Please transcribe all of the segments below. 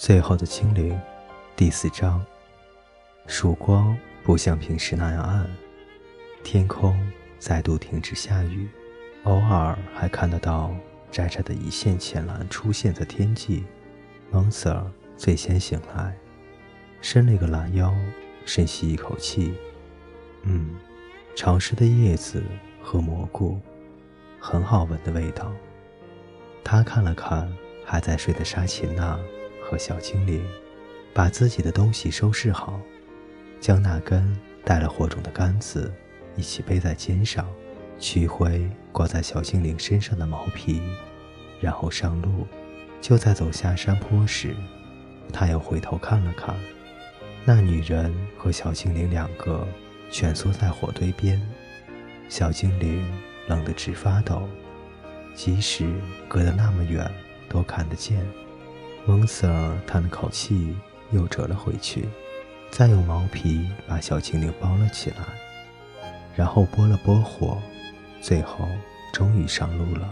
最后的精灵，第四章。曙光不像平时那样暗，天空再度停止下雨，偶尔还看得到窄窄的一线浅蓝出现在天际。蒙 Sir 最先醒来，伸了个懒腰，深吸一口气。嗯，潮湿的叶子和蘑菇，很好闻的味道。他看了看还在睡的沙琴娜和小精灵，把自己的东西收拾好，将那根带了火种的杆子一起背在肩上，取回挂在小精灵身上的毛皮，然后上路。就在走下山坡时，他又回头看了看，那女人和小精灵两个蜷缩在火堆边，小精灵冷得直发抖，即使隔得那么远都看得见。蒙 Sir 叹了口气，又折了回去，再用毛皮把小精灵包了起来，然后拨了拨火，最后终于上路了。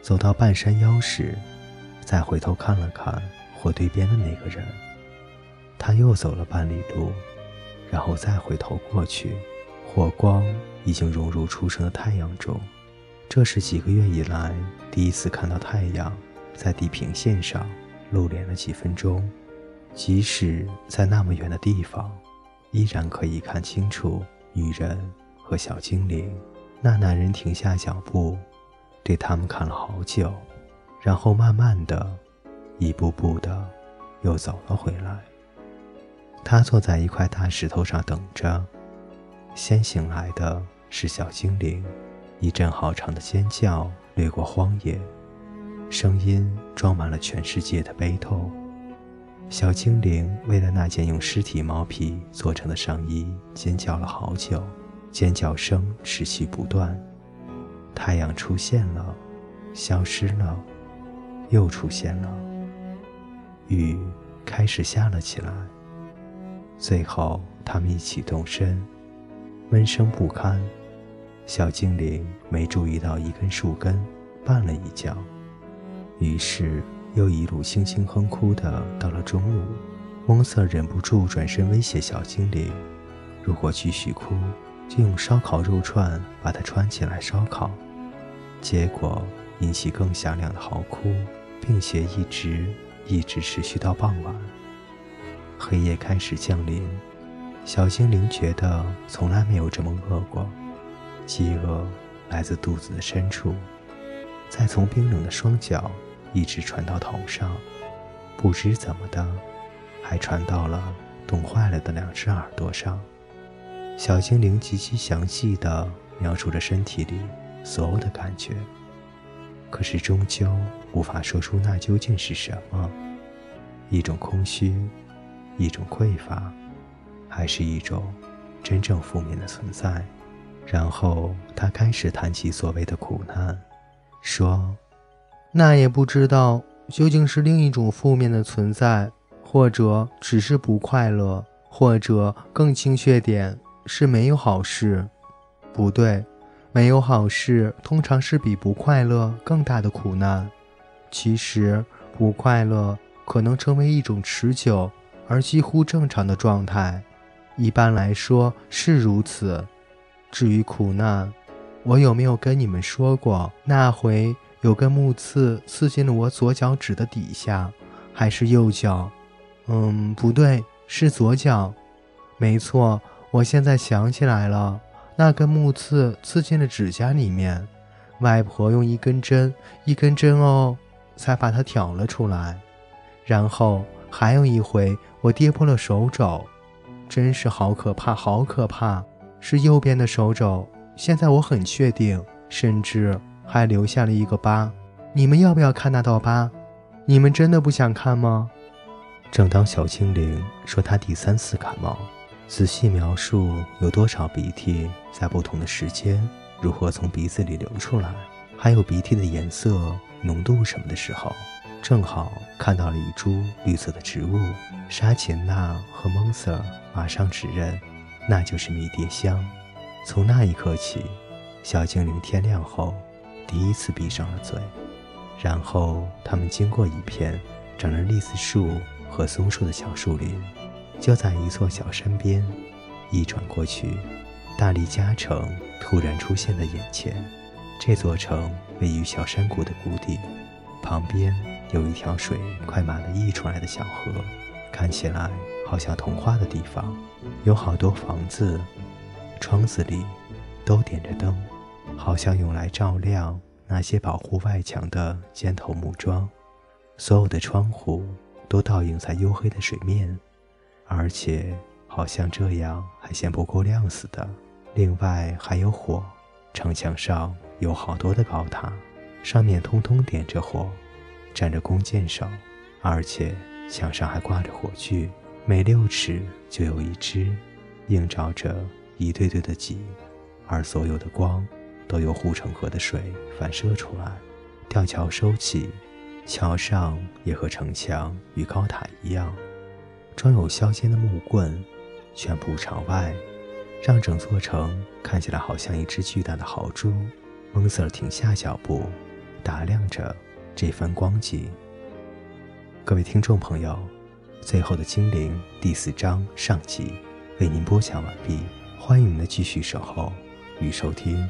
走到半山腰时。再回头看了看火堆边的那个人，他又走了半里路，然后再回头过去，火光已经融入初升的太阳中。这是几个月以来第一次看到太阳在地平线上露脸了几分钟，即使在那么远的地方，依然可以看清楚女人和小精灵。那男人停下脚步，对他们看了好久。然后慢慢的，一步步的，又走了回来。他坐在一块大石头上等着。先醒来的是小精灵，一阵好长的尖叫掠过荒野，声音装满了全世界的悲痛。小精灵为了那件用尸体毛皮做成的上衣尖叫了好久，尖叫声持续不断。太阳出现了，消失了。又出现了，雨开始下了起来。最后，他们一起动身，闷声不堪。小精灵没注意到一根树根绊了一跤，于是又一路轻轻哼哭的到了中午。翁瑟忍不住转身威胁小精灵：“如果继续哭，就用烧烤肉串把它串起来烧烤。”结果引起更响亮的嚎哭。并且一直一直持续到傍晚，黑夜开始降临。小精灵觉得从来没有这么饿过，饥饿来自肚子的深处，再从冰冷的双脚一直传到头上，不知怎么的，还传到了冻坏了的两只耳朵上。小精灵极其详细地描述着身体里所有的感觉。可是终究无法说出那究竟是什么，一种空虚，一种匮乏，还是一种真正负面的存在。然后他开始谈起所谓的苦难，说：“那也不知道究竟是另一种负面的存在，或者只是不快乐，或者更精确点是没有好事。不对。”没有好事，通常是比不快乐更大的苦难。其实，不快乐可能成为一种持久而几乎正常的状态，一般来说是如此。至于苦难，我有没有跟你们说过，那回有根木刺刺进了我左脚趾的底下，还是右脚？嗯，不对，是左脚。没错，我现在想起来了。那根木刺刺进了指甲里面，外婆用一根针，一根针哦，才把它挑了出来。然后还有一回，我跌破了手肘，真是好可怕，好可怕！是右边的手肘，现在我很确定，甚至还留下了一个疤。你们要不要看那道疤？你们真的不想看吗？正当小精灵说他第三次感冒。仔细描述有多少鼻涕在不同的时间如何从鼻子里流出来，还有鼻涕的颜色、浓度什么的时候，正好看到了一株绿色的植物。沙琴娜和蒙瑟马上指认，那就是迷迭香。从那一刻起，小精灵天亮后第一次闭上了嘴。然后他们经过一片长着栗子树和松树的小树林，就在一座小山边。一转过去，大力嘉城突然出现在眼前。这座城位于小山谷的谷底，旁边有一条水快满了溢出来的小河，看起来好像童话的地方。有好多房子，窗子里都点着灯，好像用来照亮那些保护外墙的尖头木桩。所有的窗户都倒映在黝黑的水面，而且。好像这样还嫌不够亮似的。另外还有火，城墙上有好多的高塔，上面通通点着火，站着弓箭手，而且墙上还挂着火炬，每六尺就有一只，映照着一对对的戟，而所有的光都由护城河的水反射出来。吊桥收起，桥上也和城墙与高塔一样，装有削尖的木棍。全部朝外，让整座城看起来好像一只巨大的豪猪。蒙 Sir 停下脚步，打量着这番光景。各位听众朋友，最后的精灵第四章上集为您播讲完毕，欢迎您的继续守候与收听。